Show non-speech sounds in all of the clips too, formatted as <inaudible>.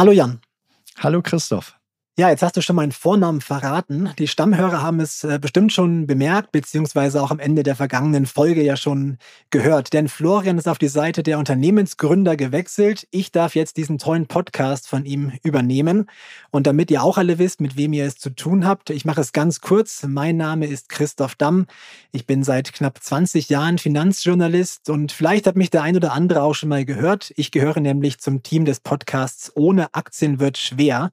Hallo Jan. Hallo Christoph. Ja, jetzt hast du schon meinen Vornamen verraten. Die Stammhörer haben es äh, bestimmt schon bemerkt, beziehungsweise auch am Ende der vergangenen Folge ja schon gehört. Denn Florian ist auf die Seite der Unternehmensgründer gewechselt. Ich darf jetzt diesen tollen Podcast von ihm übernehmen. Und damit ihr auch alle wisst, mit wem ihr es zu tun habt, ich mache es ganz kurz. Mein Name ist Christoph Damm. Ich bin seit knapp 20 Jahren Finanzjournalist und vielleicht hat mich der ein oder andere auch schon mal gehört. Ich gehöre nämlich zum Team des Podcasts Ohne Aktien wird schwer.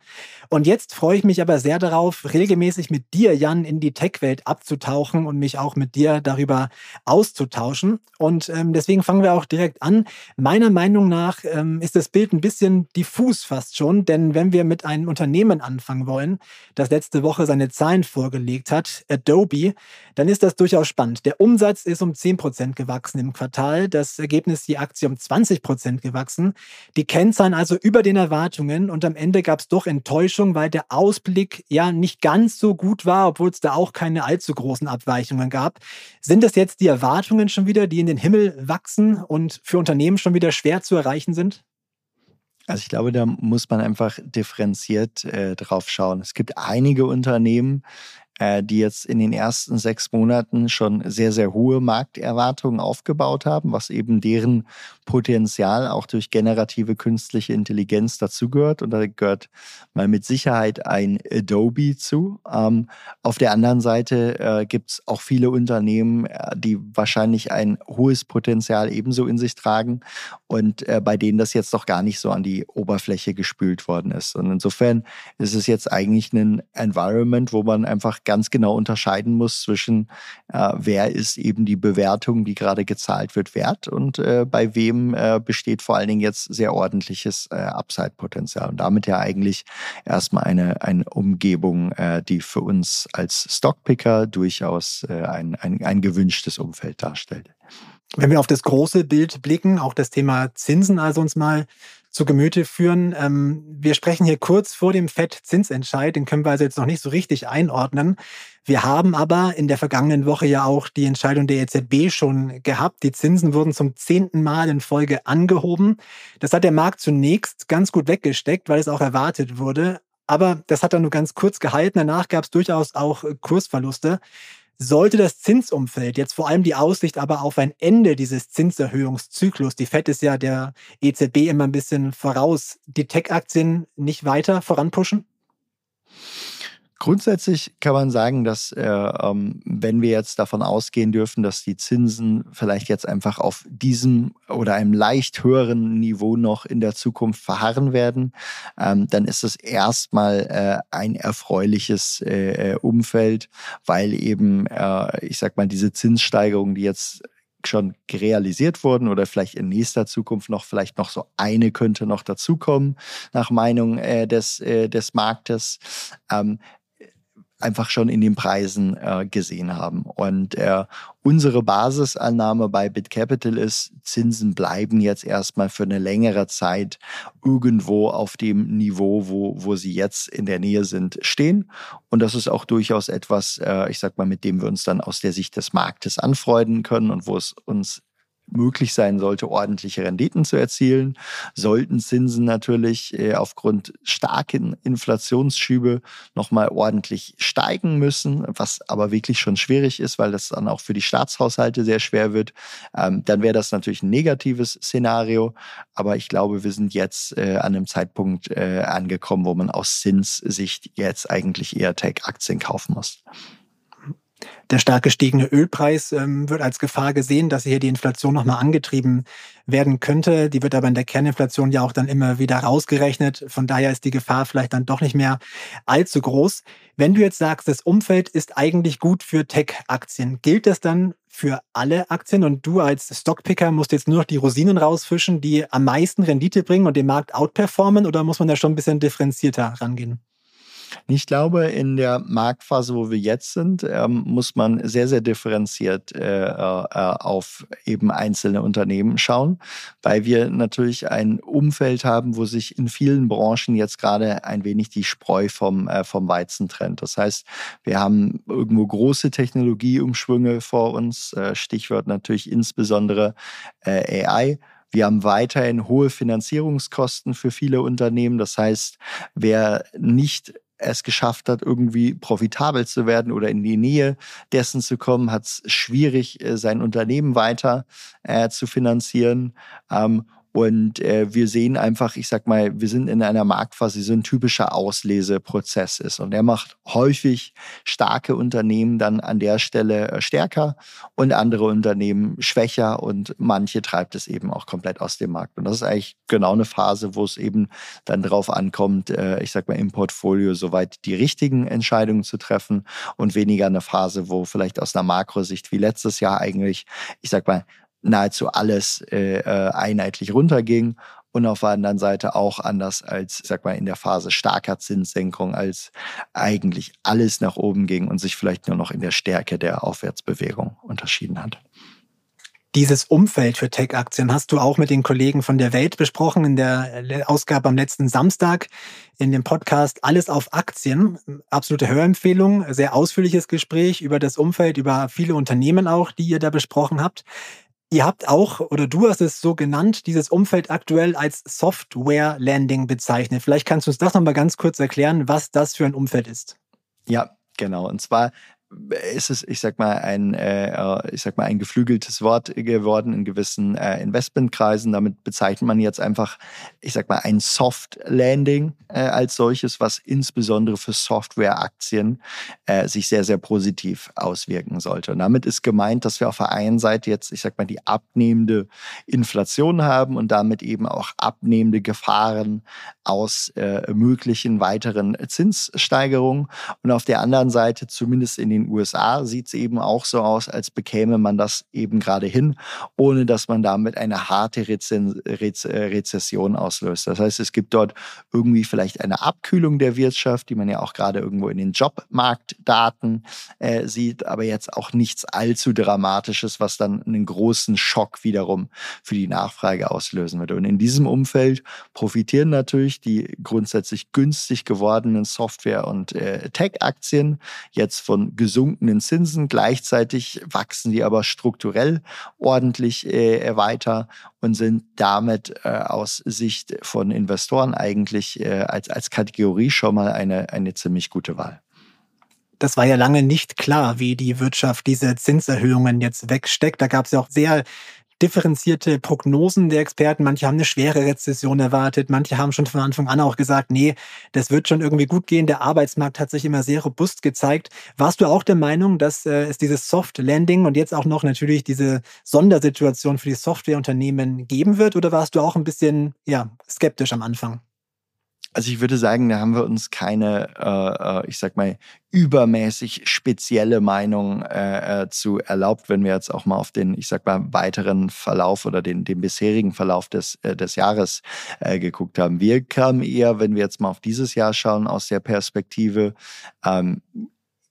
Und jetzt freue ich mich aber sehr darauf, regelmäßig mit dir, Jan, in die Tech-Welt abzutauchen und mich auch mit dir darüber auszutauschen. Und ähm, deswegen fangen wir auch direkt an. Meiner Meinung nach ähm, ist das Bild ein bisschen diffus fast schon, denn wenn wir mit einem Unternehmen anfangen wollen, das letzte Woche seine Zahlen vorgelegt hat, Adobe, dann ist das durchaus spannend. Der Umsatz ist um 10% gewachsen im Quartal, das Ergebnis die Aktie um 20% gewachsen. Die Kennzahlen also über den Erwartungen und am Ende gab es doch Enttäuschung, weil der Ausblick ja nicht ganz so gut war, obwohl es da auch keine allzu großen Abweichungen gab. Sind das jetzt die Erwartungen schon wieder, die in den Himmel wachsen und für Unternehmen schon wieder schwer zu erreichen sind? Also ich glaube, da muss man einfach differenziert äh, drauf schauen. Es gibt einige Unternehmen, die jetzt in den ersten sechs Monaten schon sehr, sehr hohe Markterwartungen aufgebaut haben, was eben deren Potenzial auch durch generative künstliche Intelligenz dazugehört. Und da gehört mal mit Sicherheit ein Adobe zu. Ähm, auf der anderen Seite äh, gibt es auch viele Unternehmen, äh, die wahrscheinlich ein hohes Potenzial ebenso in sich tragen und äh, bei denen das jetzt noch gar nicht so an die Oberfläche gespült worden ist. Und insofern ist es jetzt eigentlich ein Environment, wo man einfach ganz genau unterscheiden muss zwischen, äh, wer ist eben die Bewertung, die gerade gezahlt wird, wert und äh, bei wem äh, besteht vor allen Dingen jetzt sehr ordentliches äh, Upside-Potenzial. Und damit ja eigentlich erstmal eine, eine Umgebung, äh, die für uns als Stockpicker durchaus äh, ein, ein, ein gewünschtes Umfeld darstellt. Wenn wir auf das große Bild blicken, auch das Thema Zinsen also uns mal zu Gemüte führen. Ähm, wir sprechen hier kurz vor dem FED-Zinsentscheid, den können wir also jetzt noch nicht so richtig einordnen. Wir haben aber in der vergangenen Woche ja auch die Entscheidung der EZB schon gehabt. Die Zinsen wurden zum zehnten Mal in Folge angehoben. Das hat der Markt zunächst ganz gut weggesteckt, weil es auch erwartet wurde. Aber das hat dann nur ganz kurz gehalten. Danach gab es durchaus auch Kursverluste. Sollte das Zinsumfeld, jetzt vor allem die Aussicht aber auf ein Ende dieses Zinserhöhungszyklus, die FED ist ja der EZB immer ein bisschen voraus, die Tech-Aktien nicht weiter voranpushen? Grundsätzlich kann man sagen, dass äh, ähm, wenn wir jetzt davon ausgehen dürfen, dass die Zinsen vielleicht jetzt einfach auf diesem oder einem leicht höheren Niveau noch in der Zukunft verharren werden, ähm, dann ist es erstmal äh, ein erfreuliches äh, äh Umfeld, weil eben, äh, ich sag mal, diese Zinssteigerungen, die jetzt schon realisiert wurden oder vielleicht in nächster Zukunft noch vielleicht noch so eine könnte noch dazukommen nach Meinung äh, des äh, des Marktes ähm, einfach schon in den Preisen äh, gesehen haben. Und äh, unsere Basisannahme bei BitCapital ist, Zinsen bleiben jetzt erstmal für eine längere Zeit irgendwo auf dem Niveau, wo, wo sie jetzt in der Nähe sind, stehen. Und das ist auch durchaus etwas, äh, ich sag mal, mit dem wir uns dann aus der Sicht des Marktes anfreunden können und wo es uns möglich sein sollte, ordentliche Renditen zu erzielen, sollten Zinsen natürlich äh, aufgrund starken Inflationsschübe nochmal ordentlich steigen müssen, was aber wirklich schon schwierig ist, weil das dann auch für die Staatshaushalte sehr schwer wird, ähm, dann wäre das natürlich ein negatives Szenario. Aber ich glaube, wir sind jetzt äh, an einem Zeitpunkt äh, angekommen, wo man aus Zinssicht jetzt eigentlich eher Tech-Aktien kaufen muss. Der stark gestiegene Ölpreis ähm, wird als Gefahr gesehen, dass hier die Inflation nochmal angetrieben werden könnte. Die wird aber in der Kerninflation ja auch dann immer wieder rausgerechnet. Von daher ist die Gefahr vielleicht dann doch nicht mehr allzu groß. Wenn du jetzt sagst, das Umfeld ist eigentlich gut für Tech-Aktien, gilt das dann für alle Aktien und du als Stockpicker musst jetzt nur noch die Rosinen rausfischen, die am meisten Rendite bringen und den Markt outperformen oder muss man da schon ein bisschen differenzierter rangehen? Ich glaube, in der Marktphase, wo wir jetzt sind, ähm, muss man sehr, sehr differenziert äh, äh, auf eben einzelne Unternehmen schauen, weil wir natürlich ein Umfeld haben, wo sich in vielen Branchen jetzt gerade ein wenig die Spreu vom, äh, vom Weizen trennt. Das heißt, wir haben irgendwo große Technologieumschwünge vor uns, äh, Stichwort natürlich insbesondere äh, AI. Wir haben weiterhin hohe Finanzierungskosten für viele Unternehmen. Das heißt, wer nicht es geschafft hat, irgendwie profitabel zu werden oder in die Nähe dessen zu kommen, hat es schwierig, äh, sein Unternehmen weiter äh, zu finanzieren. Ähm, und äh, wir sehen einfach, ich sag mal, wir sind in einer Marktphase, die so ein typischer Ausleseprozess ist. Und der macht häufig starke Unternehmen dann an der Stelle äh, stärker und andere Unternehmen schwächer und manche treibt es eben auch komplett aus dem Markt. Und das ist eigentlich genau eine Phase, wo es eben dann drauf ankommt, äh, ich sag mal, im Portfolio soweit die richtigen Entscheidungen zu treffen und weniger eine Phase, wo vielleicht aus einer Makrosicht wie letztes Jahr eigentlich, ich sag mal, nahezu alles äh, äh, einheitlich runterging und auf der anderen Seite auch anders als, sag mal, in der Phase starker Zinssenkung, als eigentlich alles nach oben ging und sich vielleicht nur noch in der Stärke der Aufwärtsbewegung unterschieden hat. Dieses Umfeld für Tech-Aktien hast du auch mit den Kollegen von der Welt besprochen in der Ausgabe am letzten Samstag in dem Podcast Alles auf Aktien. Absolute Hörempfehlung, sehr ausführliches Gespräch über das Umfeld, über viele Unternehmen auch, die ihr da besprochen habt. Ihr habt auch, oder du hast es so genannt, dieses Umfeld aktuell als Software Landing bezeichnet. Vielleicht kannst du uns das nochmal ganz kurz erklären, was das für ein Umfeld ist. Ja, genau. Und zwar ist es, ich sag mal, ein, äh, ich sag mal, ein geflügeltes Wort geworden in gewissen äh, Investmentkreisen. Damit bezeichnet man jetzt einfach, ich sag mal, ein Soft Landing äh, als solches, was insbesondere für Softwareaktien äh, sich sehr, sehr positiv auswirken sollte. Und damit ist gemeint, dass wir auf der einen Seite jetzt, ich sag mal, die abnehmende Inflation haben und damit eben auch abnehmende Gefahren aus äh, möglichen weiteren Zinssteigerungen. Und auf der anderen Seite zumindest in den den USA sieht es eben auch so aus, als bekäme man das eben gerade hin, ohne dass man damit eine harte Rezen Rez äh, Rezession auslöst. Das heißt, es gibt dort irgendwie vielleicht eine Abkühlung der Wirtschaft, die man ja auch gerade irgendwo in den Jobmarktdaten äh, sieht, aber jetzt auch nichts allzu Dramatisches, was dann einen großen Schock wiederum für die Nachfrage auslösen würde. Und in diesem Umfeld profitieren natürlich die grundsätzlich günstig gewordenen Software- und äh, Tech-Aktien jetzt von gesunkenen Zinsen. Gleichzeitig wachsen die aber strukturell ordentlich äh, weiter und sind damit äh, aus Sicht von Investoren eigentlich äh, als, als Kategorie schon mal eine, eine ziemlich gute Wahl. Das war ja lange nicht klar, wie die Wirtschaft diese Zinserhöhungen jetzt wegsteckt. Da gab es ja auch sehr differenzierte Prognosen der Experten. Manche haben eine schwere Rezession erwartet, manche haben schon von Anfang an auch gesagt, nee, das wird schon irgendwie gut gehen. Der Arbeitsmarkt hat sich immer sehr robust gezeigt. Warst du auch der Meinung, dass äh, es dieses Soft Landing und jetzt auch noch natürlich diese Sondersituation für die Softwareunternehmen geben wird? Oder warst du auch ein bisschen ja, skeptisch am Anfang? Also ich würde sagen, da haben wir uns keine, äh, äh, ich sag mal, übermäßig spezielle Meinung äh, äh, zu erlaubt, wenn wir jetzt auch mal auf den, ich sag mal, weiteren Verlauf oder den, den bisherigen Verlauf des, äh, des Jahres äh, geguckt haben. Wir kamen eher, wenn wir jetzt mal auf dieses Jahr schauen, aus der Perspektive, ähm,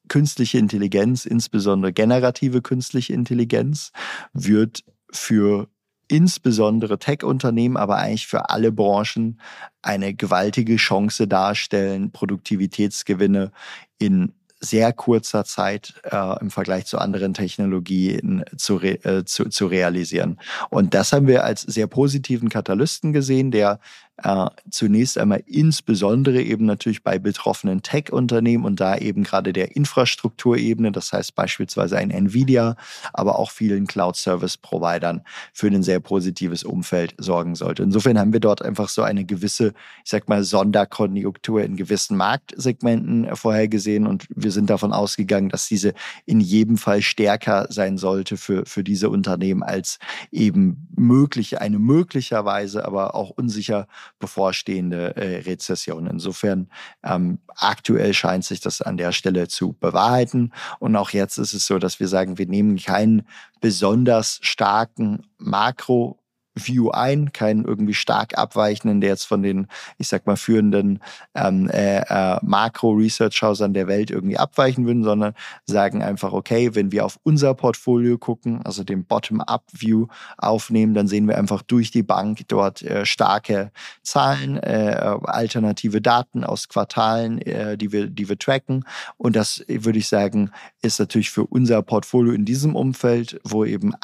künstliche Intelligenz, insbesondere generative künstliche Intelligenz, wird für insbesondere Tech-Unternehmen, aber eigentlich für alle Branchen eine gewaltige Chance darstellen, Produktivitätsgewinne in sehr kurzer Zeit äh, im Vergleich zu anderen Technologien zu, re, äh, zu, zu realisieren. Und das haben wir als sehr positiven Katalysten gesehen, der Äh, zunächst einmal insbesondere eben natürlich bei betroffenen Tech-Unternehmen und da eben gerade der Infrastrukturebene, das heißt beispielsweise ein Nvidia, aber auch vielen Cloud-Service-Providern für ein sehr positives Umfeld sorgen sollte. Insofern haben wir dort einfach so eine gewisse, ich sag mal, Sonderkonjunktur in gewissen Marktsegmenten vorhergesehen und wir sind davon ausgegangen, dass diese in jedem Fall stärker sein sollte für, für diese Unternehmen als eben mögliche, eine möglicherweise, aber auch unsicher bevorstehende äh, Rezession. Insofern ähm, aktuell scheint sich das an der Stelle zu bewahrheiten. Und auch jetzt ist es so, dass wir sagen, wir nehmen keinen besonders starken Makro View ein, keinen irgendwie stark abweichenden, der jetzt von den, ich sag mal, führenden ähm, äh, äh, Makro-Research-Hausern der Welt irgendwie abweichen würden, sondern sagen einfach, okay, wenn wir auf unser Portfolio gucken, also den Bottom-up-View aufnehmen, dann sehen wir einfach durch die Bank dort äh, starke Zahlen, äh, alternative Daten aus Quartalen, äh, die, wir, die wir tracken. Und das, würde ich sagen, ist natürlich für unser Portfolio in diesem Umfeld, wo eben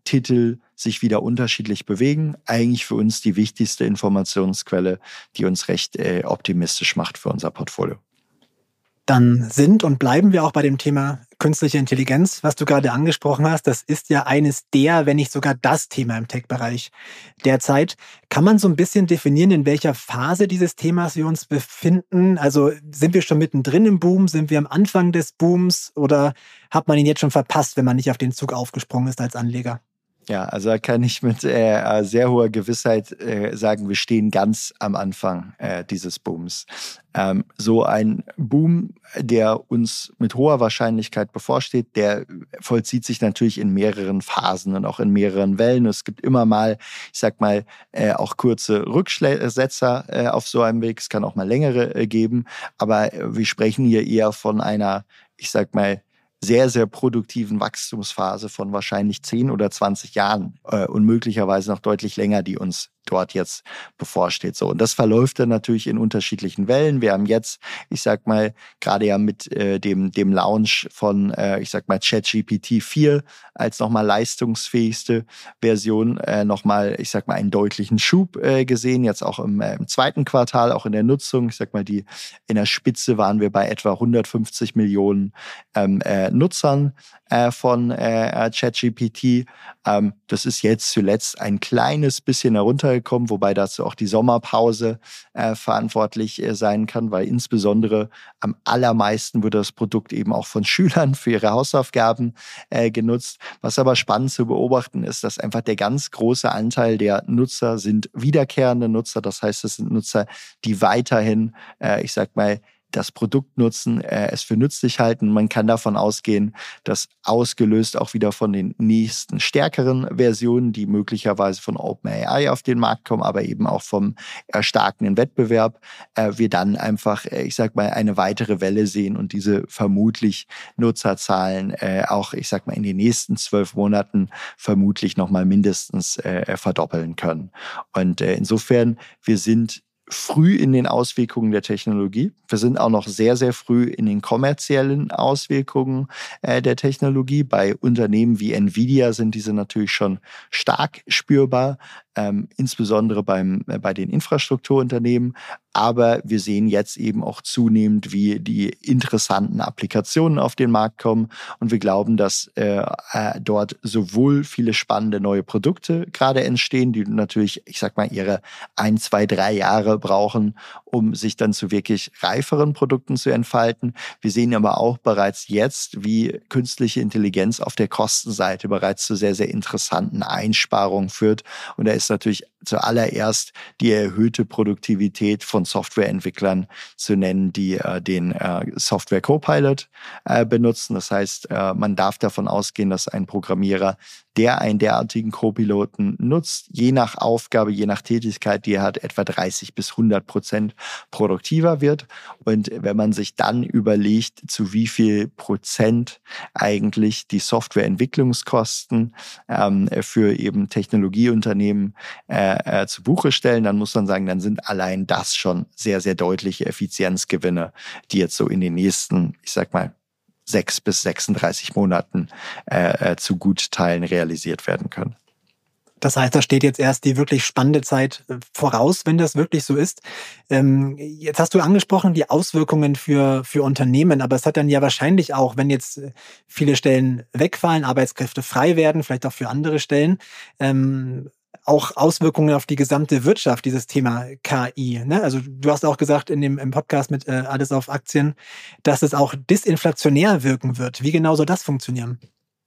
Einzeltitel sich wieder unterschiedlich bewegen. Eigentlich für uns die wichtigste Informationsquelle, die uns recht äh, optimistisch macht für unser Portfolio. Dann sind und bleiben wir auch bei dem Thema künstliche Intelligenz, was du gerade angesprochen hast. Das ist ja eines der, wenn nicht sogar das Thema im Tech-Bereich derzeit. Kann man so ein bisschen definieren, in welcher Phase dieses Themas wir uns befinden? Also sind wir schon mittendrin im Boom? Sind wir am Anfang des Booms? Oder hat man ihn jetzt schon verpasst, wenn man nicht auf den Zug aufgesprungen ist als Anleger? Ja, also da kann ich mit äh, sehr hoher Gewissheit äh, sagen, wir stehen ganz am Anfang äh, dieses Booms. Ähm, so ein Boom, der uns mit hoher Wahrscheinlichkeit bevorsteht, der vollzieht sich natürlich in mehreren Phasen und auch in mehreren Wellen. Es gibt immer mal, ich sag mal, äh, auch kurze Rücksetzer äh, auf so einem Weg. Es kann auch mal längere äh, geben, aber wir sprechen hier eher von einer, ich sag mal, sehr, sehr produktiven Wachstumsphase von wahrscheinlich 10 oder 20 Jahren äh, und möglicherweise noch deutlich länger, die uns dort jetzt bevorsteht. So, und das verläuft dann natürlich in unterschiedlichen Wellen. Wir haben jetzt, ich sag mal, gerade ja mit äh, dem, dem Launch von, äh, ich sag mal, ChatGPT 4 als nochmal leistungsfähigste Version äh, nochmal, ich sag mal, einen deutlichen Schub äh, gesehen. Jetzt auch im, äh, im zweiten Quartal, auch in der Nutzung. Ich sag mal, die in der Spitze waren wir bei etwa 150 Millionen ähm, äh, Nutzern äh, von ChatGPT. Ähm, das ist jetzt zuletzt ein kleines bisschen heruntergekommen, wobei dazu auch die Sommerpause äh, verantwortlich äh, sein kann, weil insbesondere am allermeisten wird das Produkt eben auch von <laughs> Schülern für ihre Hausaufgaben äh, genutzt. Was aber spannend zu beobachten ist, dass einfach der ganz große Anteil der Nutzer sind wiederkehrende Nutzer. Das heißt, es sind Nutzer, die weiterhin, äh, ich sag mal, das Produkt nutzen, äh, es für nützlich halten. Man kann davon ausgehen, dass ausgelöst auch wieder von den nächsten stärkeren Versionen, die möglicherweise von OpenAI auf den Markt kommen, aber eben auch vom erstarkenden Wettbewerb, äh, wir dann einfach, äh, ich sag mal, eine weitere Welle sehen und diese vermutlich Nutzerzahlen äh, auch, ich sag mal, in den nächsten zwölf Monaten vermutlich nochmal mindestens äh, verdoppeln können. Und äh, insofern, wir sind früh in den Auswirkungen der Technologie. Wir sind auch noch sehr, sehr früh in den kommerziellen Auswirkungen äh, der Technologie. Bei Unternehmen wie Nvidia sind diese natürlich schon stark spürbar ähm, insbesondere beim, äh, bei den Infrastrukturunternehmen. Aber wir sehen jetzt eben auch zunehmend, wie die interessanten Applikationen auf den Markt kommen. Und wir glauben, dass äh, äh, dort sowohl viele spannende neue Produkte gerade entstehen, die natürlich, ich sag mal, ihre ein, zwei, drei Jahre brauchen, um sich dann zu wirklich reiferen Produkten zu entfalten. Wir sehen aber auch bereits jetzt, wie künstliche Intelligenz auf der Kostenseite bereits zu sehr, sehr interessanten Einsparungen führt. Und da ist natürlich zuallererst die erhöhte Produktivität von Softwareentwicklern zu nennen, die äh, den äh, Software Copilot äh, benutzen. Das heißt, äh, man darf davon ausgehen, dass ein Programmierer, der einen derartigen Copiloten nutzt, je nach Aufgabe, je nach Tätigkeit, die er hat, etwa 30 bis 100 Prozent produktiver wird. Und wenn man sich dann überlegt, zu wie viel Prozent eigentlich die Softwareentwicklungskosten ähm, für eben Technologieunternehmen äh, äh, zu Buche stellen, dann muss man sagen, dann sind allein das schon sehr, sehr deutliche Effizienzgewinne, die jetzt so in den nächsten, ich sag mal, sechs bis 36 Monaten äh, äh, zu Gutteilen realisiert werden können. Das heißt, da steht jetzt erst die wirklich spannende Zeit äh, voraus, wenn das wirklich so ist. Ähm, jetzt hast du angesprochen, die Auswirkungen für, für Unternehmen, aber es hat dann ja wahrscheinlich auch, wenn jetzt äh, viele Stellen wegfallen, Arbeitskräfte frei werden, vielleicht auch für andere Stellen, ähm, auch Auswirkungen auf die gesamte Wirtschaft, dieses Thema KI. Ne? Also du hast auch gesagt in dem im Podcast mit äh, Alles auf Aktien, dass es auch disinflationär wirken wird. Wie genau soll das funktionieren?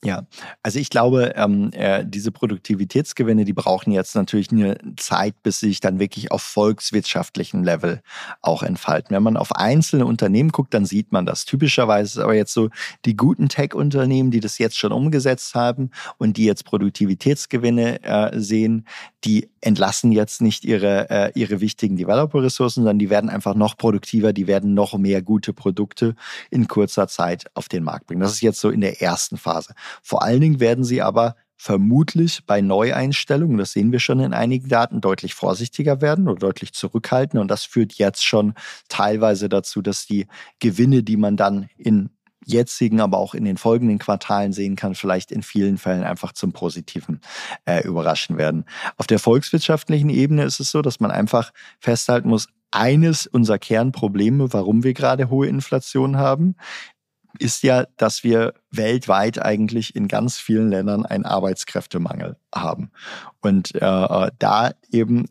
Ja, also ich glaube, ähm, äh, diese Produktivitätsgewinne, die brauchen jetzt natürlich eine Zeit, bis sie sich dann wirklich auf volkswirtschaftlichem Level auch entfalten. Wenn man auf einzelne Unternehmen guckt, dann sieht man das. Typischerweise ist aber jetzt so die guten Tech-Unternehmen, die das jetzt schon umgesetzt haben und die jetzt Produktivitätsgewinne äh, sehen, die entlassen jetzt nicht ihre, äh, ihre wichtigen Developer-Ressourcen, sondern die werden einfach noch produktiver, die werden noch mehr gute Produkte in kurzer Zeit auf den Markt bringen. Das ist jetzt so in der ersten Phase. Vor allen Dingen werden sie aber vermutlich bei Neueinstellungen, das sehen wir schon in einigen Daten, deutlich vorsichtiger werden oder deutlich zurückhalten. Und das führt jetzt schon teilweise dazu, dass die Gewinne, die man dann in jetzigen, aber auch in den folgenden Quartalen sehen kann, vielleicht in vielen Fällen einfach zum Positiven äh, überraschen werden. Auf der volkswirtschaftlichen Ebene ist es so, dass man einfach festhalten muss, eines unserer Kernprobleme, warum wir gerade hohe Inflation haben, ist ja, dass wir weltweit eigentlich in ganz vielen Ländern einen Arbeitskräftemangel haben. Und äh, da eben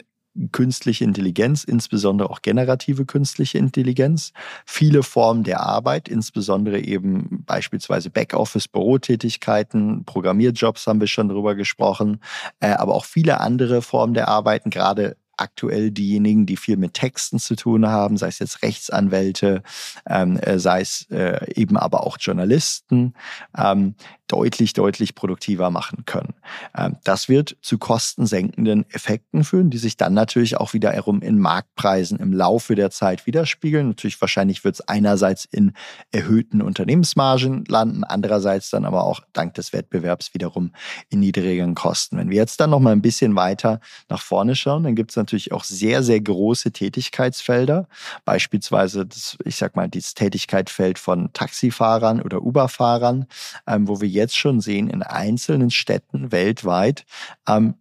künstliche Intelligenz, insbesondere auch generative künstliche Intelligenz, viele Formen der Arbeit, insbesondere eben beispielsweise Backoffice, Bürotätigkeiten, Programmierjobs haben wir schon drüber gesprochen, äh, aber auch viele andere Formen der Arbeiten, gerade aktuell diejenigen, die viel mit Texten zu tun haben, sei es jetzt Rechtsanwälte, ähm, äh, sei es äh, eben aber auch Journalisten, ähm, deutlich, deutlich produktiver machen können. Ähm, das wird zu kostensenkenden Effekten führen, die sich dann natürlich auch wiederum in Marktpreisen im Laufe der Zeit widerspiegeln. Natürlich wahrscheinlich wird es einerseits in erhöhten Unternehmensmargen landen, andererseits dann aber auch dank des Wettbewerbs wiederum in niedrigeren Kosten. Wenn wir jetzt dann noch mal ein bisschen weiter nach vorne schauen, dann gibt es natürlich auch sehr, sehr große Tätigkeitsfelder, beispielsweise das, ich sag mal, das Tätigkeitsfeld von Taxifahrern oder Uberfahrern, ähm, wo wir jetzt jetzt schon sehen, in einzelnen Städten weltweit ähm,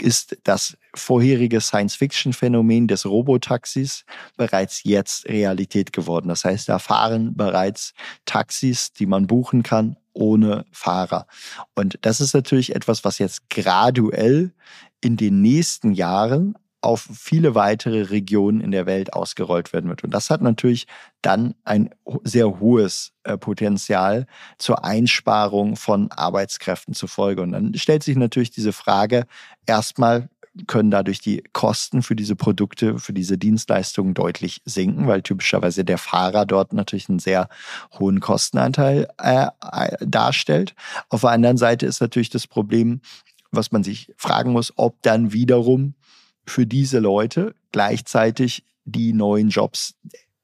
ist das vorherige Science-Fiction-Phänomen des Robotaxis bereits jetzt Realität geworden. Das heißt, da fahren bereits Taxis, die man buchen kann, ohne Fahrer. Und das ist natürlich etwas, was jetzt graduell in den nächsten Jahren auf viele weitere Regionen in der Welt ausgerollt werden wird. Und das hat natürlich dann ein sehr hohes äh, Potenzial zur Einsparung von Arbeitskräften zur Folge. Und dann stellt sich natürlich diese Frage, erstmal können dadurch die Kosten für diese Produkte, für diese Dienstleistungen deutlich sinken, weil typischerweise der Fahrer dort natürlich einen sehr hohen Kostenanteil äh, darstellt. Auf der anderen Seite ist natürlich das Problem, was man sich fragen muss, ob dann wiederum für diese Leute gleichzeitig die neuen Jobs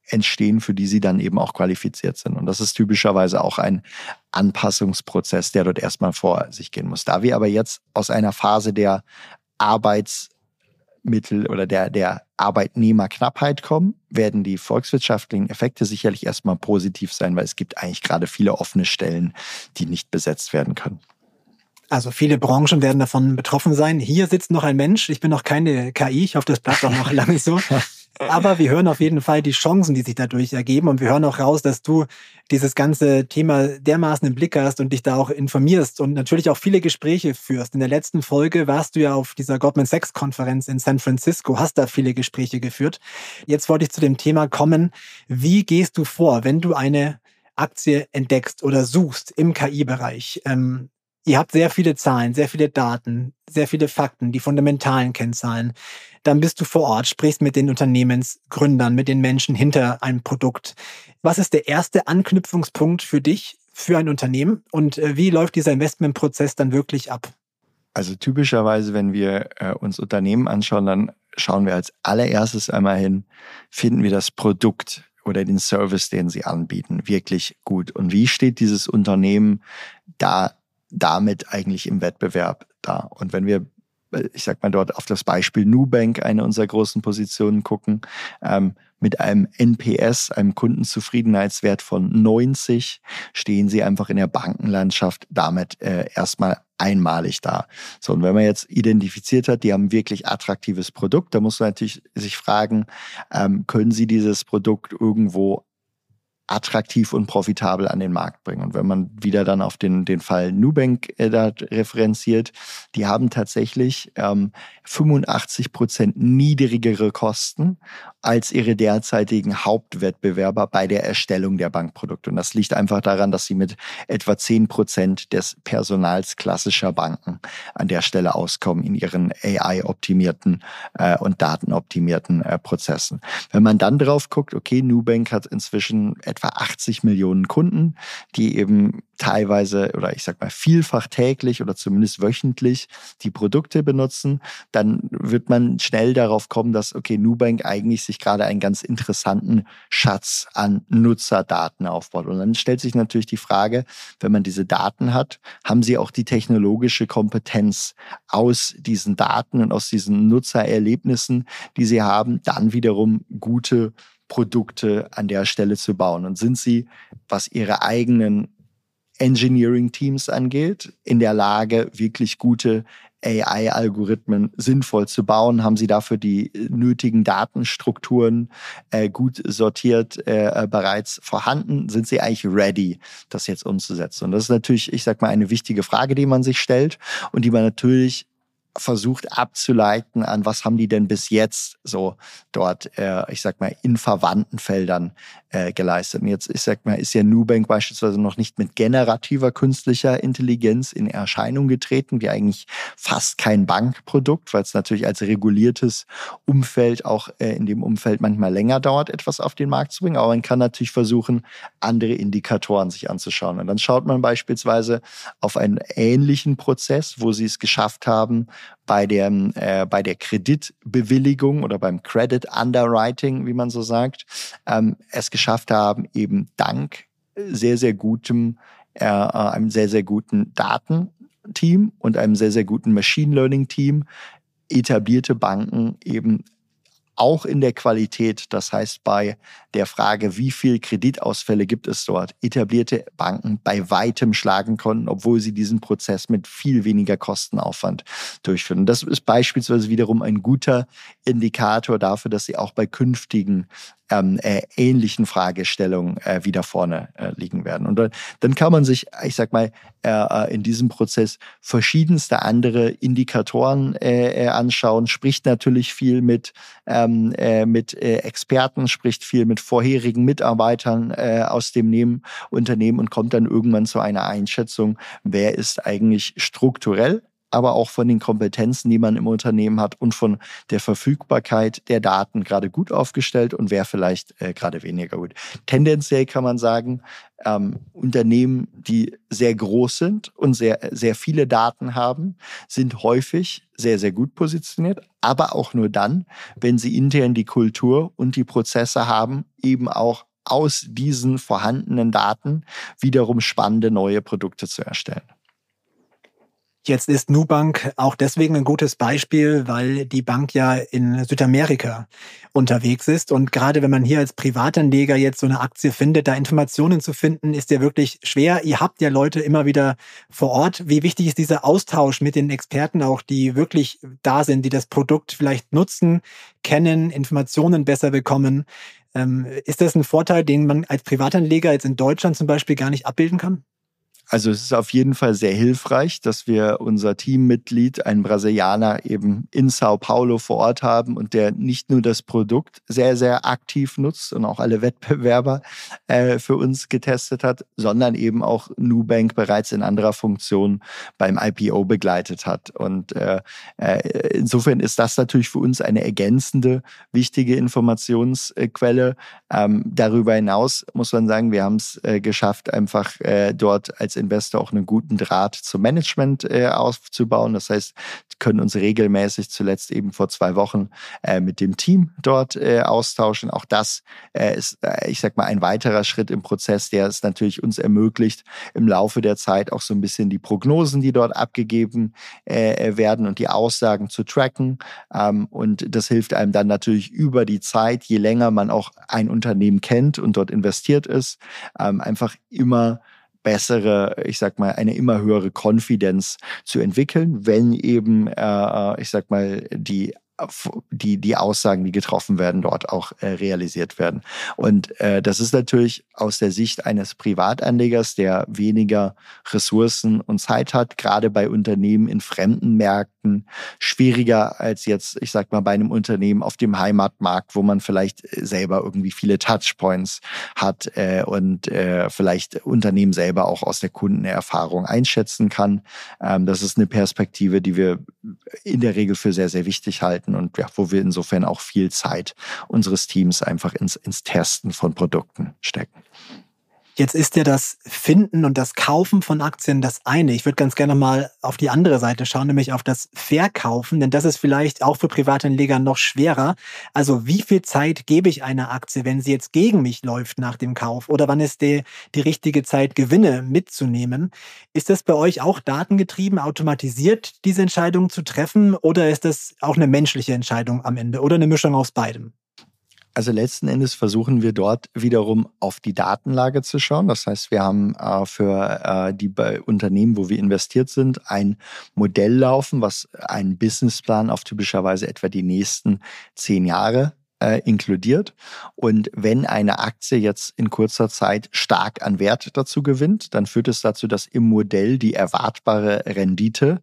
entstehen, für die sie dann eben auch qualifiziert sind. Und das ist typischerweise auch ein Anpassungsprozess, der dort erstmal vor sich gehen muss. Da wir aber jetzt aus einer Phase der Arbeitsmittel oder der, der Arbeitnehmerknappheit kommen, werden die volkswirtschaftlichen Effekte sicherlich erstmal positiv sein, weil es gibt eigentlich gerade viele offene Stellen, die nicht besetzt werden können. Also viele Branchen werden davon betroffen sein. Hier sitzt noch ein Mensch. Ich bin noch keine KI. Ich hoffe, das bleibt auch noch <laughs> lange so. Aber wir hören auf jeden Fall die Chancen, die sich dadurch ergeben. Und wir hören auch raus, dass du dieses ganze Thema dermaßen im Blick hast und dich da auch informierst und natürlich auch viele Gespräche führst. In der letzten Folge warst du ja auf dieser Goldman Sachs Konferenz in San Francisco, hast da viele Gespräche geführt. Jetzt wollte ich zu dem Thema kommen. Wie gehst du vor, wenn du eine Aktie entdeckst oder suchst im KI-Bereich? Ähm, Ihr habt sehr viele Zahlen, sehr viele Daten, sehr viele Fakten, die fundamentalen Kennzahlen. Dann bist du vor Ort, sprichst mit den Unternehmensgründern, mit den Menschen hinter einem Produkt. Was ist der erste Anknüpfungspunkt für dich, für ein Unternehmen? Und äh, wie läuft dieser Investmentprozess dann wirklich ab? Also typischerweise, wenn wir äh, uns Unternehmen anschauen, dann schauen wir als allererstes einmal hin, finden wir das Produkt oder den Service, den sie anbieten, wirklich gut. Und wie steht dieses Unternehmen da damit eigentlich im Wettbewerb da. Und wenn wir, ich sag mal dort auf das Beispiel Nubank, eine unserer großen Positionen gucken, ähm, mit einem NPS, einem Kundenzufriedenheitswert von 90, stehen sie einfach in der Bankenlandschaft damit äh, erstmal einmalig da. So, und wenn man jetzt identifiziert hat, die haben wirklich attraktives Produkt, da muss man natürlich sich fragen, ähm, können sie dieses Produkt irgendwo attraktiv und profitabel an den Markt bringen. Und wenn man wieder dann auf den, den Fall Nubank äh, da referenziert, die haben tatsächlich ähm, 85 Prozent niedrigere Kosten als ihre derzeitigen Hauptwettbewerber bei der Erstellung der Bankprodukte. Und das liegt einfach daran, dass sie mit etwa 10 Prozent des Personals klassischer Banken an der Stelle auskommen in ihren AI-optimierten äh, und datenoptimierten äh, Prozessen. Wenn man dann drauf guckt, okay, Nubank hat inzwischen etwa 80 Millionen Kunden, die eben teilweise oder ich sag mal vielfach täglich oder zumindest wöchentlich die Produkte benutzen, dann wird man schnell darauf kommen, dass okay, Nubank eigentlich sich gerade einen ganz interessanten Schatz an Nutzerdaten aufbaut. Und dann stellt sich natürlich die Frage, wenn man diese Daten hat, haben sie auch die technologische Kompetenz aus diesen Daten und aus diesen Nutzererlebnissen, die sie haben, dann wiederum gute Produkte an der Stelle zu bauen? Und sind sie, was ihre eigenen Engineering-Teams angeht, in der Lage, wirklich gute AI-Algorithmen sinnvoll zu bauen? Haben Sie dafür die nötigen Datenstrukturen äh, gut sortiert äh, bereits vorhanden? Sind Sie eigentlich ready, das jetzt umzusetzen? Und das ist natürlich, ich sag mal, eine wichtige Frage, die man sich stellt und die man natürlich versucht abzuleiten an, was haben die denn bis jetzt so dort, äh, ich sag mal, in verwandten Feldern äh, geleistet. Und jetzt, ich sag mal, ist ja Nubank beispielsweise noch nicht mit generativer künstlicher Intelligenz in Erscheinung getreten, wie eigentlich fast kein Bankprodukt, weil es natürlich als reguliertes Umfeld auch äh, in dem Umfeld manchmal länger dauert, etwas auf den Markt zu bringen. Aber man kann natürlich versuchen, andere Indikatoren sich anzuschauen. Und dann schaut man beispielsweise auf einen ähnlichen Prozess, wo sie es geschafft haben, bei der, äh, bei der Kreditbewilligung oder beim Credit Underwriting, wie man so sagt, ähm, es geschafft haben, eben dank sehr, sehr gutem, äh, äh einem sehr, sehr guten Datenteam und einem sehr, sehr guten Machine Learning Team etablierte Banken eben auch in der Qualität, das heißt bei der Frage, wie viel Kreditausfälle gibt es dort, etablierte Banken bei weitem schlagen konnten, obwohl sie diesen Prozess mit viel weniger Kostenaufwand durchführen. das ist beispielsweise wiederum ein guter Indikator dafür, dass sie auch bei künftigen ähm, äh, ähnlichen Fragestellungen äh, wieder vorne äh, liegen werden. Und dann kann man sich, ich sag mal, äh, äh, in diesem Prozess verschiedenste andere Indikatoren anschauen, spricht natürlich viel mit, ähm, äh, mit Experten, spricht viel mit vorherigen Mitarbeitern äh, aus dem Nehmen, Unternehmen und kommt dann irgendwann zu einer Einschätzung, wer ist eigentlich strukturell aber auch von den Kompetenzen, die man im Unternehmen hat und von der Verfügbarkeit der Daten gerade gut aufgestellt und wer vielleicht äh, gerade weniger gut. Tendenziell kann man sagen, ähm, Unternehmen, die sehr groß sind und sehr, sehr viele Daten haben, sind häufig sehr, sehr gut positioniert, aber auch nur dann, wenn sie intern die Kultur und die Prozesse haben, eben auch aus diesen vorhandenen Daten wiederum spannende neue Produkte zu erstellen. Jetzt ist Nubank auch deswegen ein gutes Beispiel, weil die Bank ja in Südamerika unterwegs ist. Und gerade wenn man hier als Privatanleger jetzt so eine Aktie findet, da Informationen zu finden, ist ja wirklich schwer. Ihr habt ja Leute immer wieder vor Ort. Wie wichtig ist dieser Austausch mit den Experten auch, die wirklich da sind, die das Produkt vielleicht nutzen, kennen, Informationen besser bekommen? Ähm, ist das ein Vorteil, den man als Privatanleger jetzt in Deutschland zum Beispiel gar nicht abbilden kann? Also es ist auf jeden Fall sehr hilfreich, dass wir unser Teammitglied, einen Brasilianer, eben in Sao Paulo vor Ort haben und der nicht nur das Produkt sehr, sehr aktiv nutzt und auch alle Wettbewerber äh, für uns getestet hat, sondern eben auch Nubank bereits in anderer Funktion beim IPO begleitet hat. Und äh, äh, insofern ist das natürlich für uns eine ergänzende, wichtige Informationsquelle. Ähm, darüber hinaus muss man sagen, wir haben es äh, geschafft, einfach äh, dort als Investor auch einen guten Draht zum Management äh, aufzubauen. Das heißt, können uns regelmäßig zuletzt eben vor zwei Wochen äh, mit dem Team dort äh, austauschen. Auch das äh, ist, äh, ich sag mal, ein weiterer Schritt im Prozess, der es natürlich uns ermöglicht, im Laufe der Zeit auch so ein bisschen die Prognosen, die dort abgegeben äh, werden und die Aussagen zu tracken. Ähm, und das hilft einem dann natürlich über die Zeit, je länger man auch ein Unternehmen kennt und dort investiert ist, ähm, einfach immer bessere, ich sag mal, eine immer höhere Konfidenz zu entwickeln, wenn eben, äh, äh ich sag mal, die die, die Aussagen, die getroffen werden, dort auch äh, realisiert werden. Und äh, das ist natürlich aus der Sicht eines Privatanlegers, der weniger Ressourcen und Zeit hat, gerade bei Unternehmen in fremden Märkten, schwieriger als jetzt, ich sag mal, bei einem Unternehmen auf dem Heimatmarkt, wo man vielleicht selber irgendwie viele Touchpoints hat äh, und äh, vielleicht Unternehmen selber auch aus der Kundenerfahrung einschätzen kann. Ähm, das ist eine Perspektive, die wir in der Regel für sehr, sehr wichtig halten arbeiten und ja, wo wir insofern auch viel Zeit unseres Teams einfach ins, ins Testen von Produkten stecken. Jetzt ist ja das Finden und das Kaufen von Aktien das eine. Ich würde ganz gerne mal auf die andere Seite schauen, nämlich auf das Verkaufen, denn das ist vielleicht auch für Privatanleger noch schwerer. Also wie viel Zeit gebe ich einer Aktie, wenn sie jetzt gegen mich läuft nach dem Kauf? Oder wann ist die, die richtige Zeit, Gewinne mitzunehmen? Ist das bei euch auch datengetrieben, automatisiert, diese Entscheidung zu treffen? Oder ist das auch eine menschliche Entscheidung am Ende oder eine Mischung aus beidem? Also letzten Endes versuchen wir dort wiederum auf die Datenlage zu schauen. Das heißt, wir haben äh, für äh, die Unternehmen, wo wir investiert sind, ein Modell laufen, was einen Businessplan auf typischerweise etwa die nächsten zehn Jahre äh, inkludiert. Und wenn eine Aktie jetzt in kurzer Zeit stark an Wert dazu gewinnt, dann führt es dazu, dass im Modell die erwartbare Rendite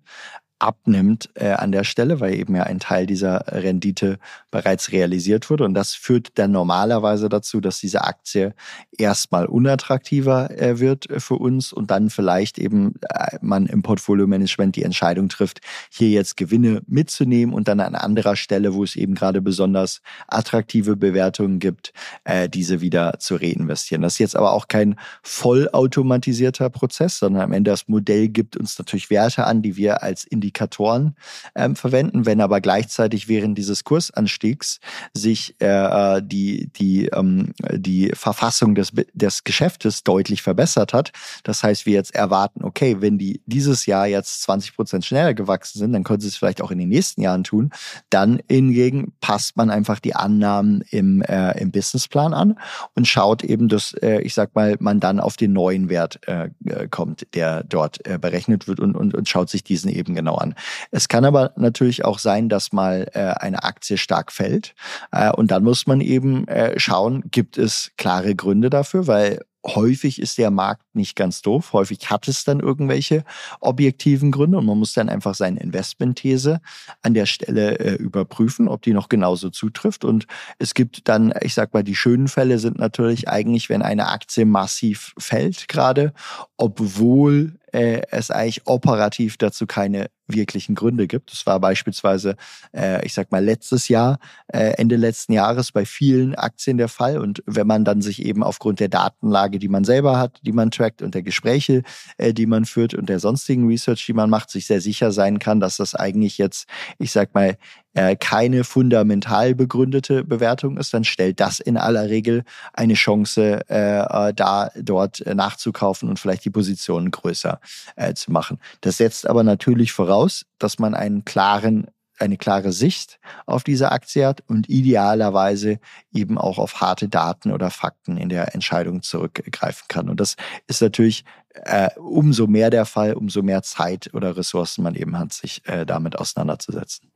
abnimmt äh, an der Stelle, weil eben ja ein Teil dieser Rendite bereits realisiert wurde. Und das führt dann normalerweise dazu, dass diese Aktie erstmal unattraktiver äh, wird für uns und dann vielleicht eben äh, man im Portfolio-Management die Entscheidung trifft, hier jetzt Gewinne mitzunehmen und dann an anderer Stelle, wo es eben gerade besonders attraktive Bewertungen gibt, äh, diese wieder zu reinvestieren. Das ist jetzt aber auch kein vollautomatisierter Prozess, sondern am Ende das Modell gibt uns natürlich Werte an, die wir als Indikator Indikatoren ähm, verwenden. Wenn aber gleichzeitig während dieses Kursanstiegs sich äh, die, die, ähm, die Verfassung des, des Geschäftes deutlich verbessert hat, das heißt, wir jetzt erwarten, okay, wenn die dieses Jahr jetzt 20 Prozent schneller gewachsen sind, dann können sie es vielleicht auch in den nächsten Jahren tun. Dann hingegen passt man einfach die Annahmen im, äh, im Businessplan an und schaut eben, dass, äh, ich sag mal, man dann auf den neuen Wert äh, äh kommt, der dort äh, berechnet wird und, und, und schaut sich diesen eben genau an an. Es kann aber natürlich auch sein, dass mal äh, eine Aktie stark fällt. Äh, und dann muss man eben äh, schauen, gibt es klare Gründe dafür, weil häufig ist der Markt nicht ganz doof. Häufig hat es dann irgendwelche objektiven Gründe und man muss dann einfach seine Investmentthese an der Stelle äh, überprüfen, ob die noch genauso zutrifft. Und es gibt dann, ich sag mal, die schönen Fälle sind natürlich eigentlich, wenn eine Aktie massiv fällt gerade, obwohl äh, es eigentlich operativ dazu keine wirklichen Gründe gibt. Das war beispielsweise, äh, ich sag mal, letztes Jahr, äh, Ende letzten Jahres bei vielen Aktien der Fall. Und wenn man dann sich eben aufgrund der Datenlage, die man selber hat, die man trackt und der Gespräche, äh, die man führt und der sonstigen Research, die man macht, sich sehr sicher sein kann, dass das eigentlich jetzt, ich sag mal, äh, keine fundamental begründete Bewertung ist, dann stellt das in aller Regel eine Chance äh, äh da, dort äh, nachzukaufen und vielleicht die Positionen größer äh, zu machen. Das setzt aber natürlich voraus, dass man einen klaren eine klare Sicht auf diese Aktie hat und idealerweise eben auch auf harte Daten oder Fakten in der Entscheidung zurückgreifen kann. Und das ist natürlich äh, umso mehr der Fall, umso mehr Zeit oder Ressourcen man eben hat, sich äh, damit auseinanderzusetzen.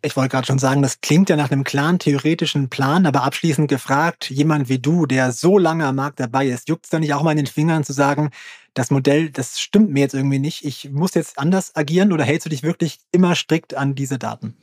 Ich wollte gerade schon sagen, das klingt ja nach einem klaren theoretischen Plan, aber abschließend gefragt, jemand wie du, der so lange am Markt dabei ist, juckt es da nicht auch mal in den Fingern zu sagen, das Modell, das stimmt mir jetzt irgendwie nicht, ich muss jetzt anders agieren oder hältst du dich wirklich immer strikt an diese Daten?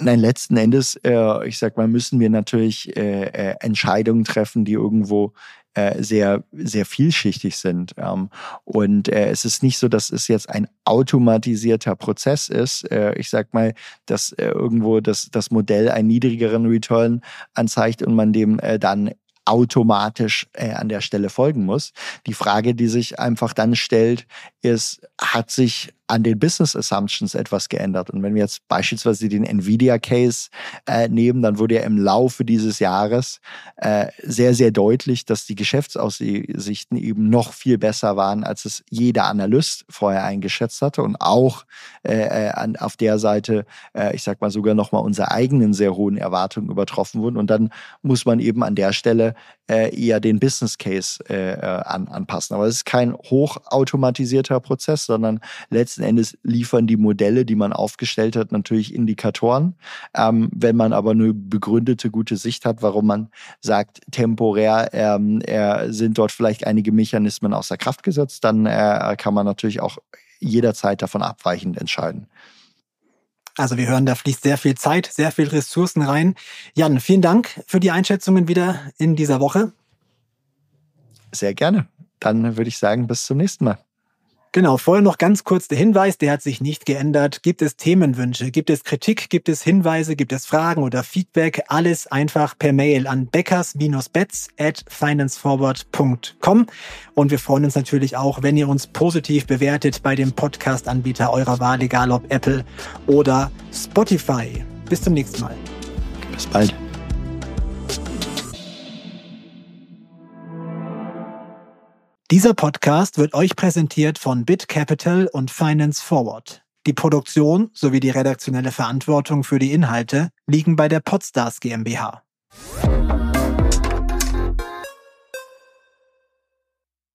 Nein, letzten Endes, äh, ich sag mal, müssen wir natürlich äh, äh, Entscheidungen treffen, die irgendwo äh, sehr, sehr vielschichtig sind. Ähm, und äh, es ist nicht so, dass es jetzt ein automatisierter Prozess ist. Äh, ich sag mal, dass äh, irgendwo das, das Modell einen niedrigeren Return anzeigt und man dem äh, dann automatisch äh, an der Stelle folgen muss. Die Frage, die sich einfach dann stellt, ist, hat sich an den Business Assumptions etwas geändert. Und wenn wir jetzt beispielsweise den Nvidia Case äh, nehmen, dann wurde ja im Laufe dieses Jahres äh, sehr, sehr deutlich, dass die Geschäftsaussichten eben noch viel besser waren, als es jeder Analyst vorher eingeschätzt hatte. Und auch äh, äh an, auf der Seite, äh, ich sag mal sogar nochmal unsere eigenen sehr hohen Erwartungen übertroffen wurden. Und dann muss man eben an der Stelle eher den Business Case äh, äh, an, anpassen. Aber es ist kein hochautomatisierter Prozess, sondern letzten Endes liefern die Modelle, die man aufgestellt hat, natürlich Indikatoren. Ähm, wenn man aber eine begründete gute Sicht hat, warum man sagt, temporär ähm, äh, sind dort vielleicht einige Mechanismen außer Kraft gesetzt, dann äh, kann man natürlich auch jederzeit davon abweichend entscheiden. Also wir hören, da fließt sehr viel Zeit, sehr viel Ressourcen rein. Jan, vielen Dank für die Einschätzungen wieder in dieser Woche. Sehr gerne. Dann würde ich sagen, bis zum nächsten Mal. Genau, vorher noch ganz kurz der Hinweis, der hat sich nicht geändert. Gibt es Themenwünsche, gibt es Kritik, gibt es Hinweise, gibt es Fragen oder Feedback? Alles einfach per Mail an beckers-betz at financeforward.com. Und wir freuen uns natürlich auch, wenn ihr uns positiv bewertet bei dem Podcast-Anbieter eurer Wahl, egal ob Apple oder Spotify. Bis zum nächsten Mal. Bis bald. Dieser Podcast wird euch präsentiert von BitCapital und Finance Forward. Die Produktion sowie die redaktionelle Verantwortung für die Inhalte liegen bei der Podstars GmbH.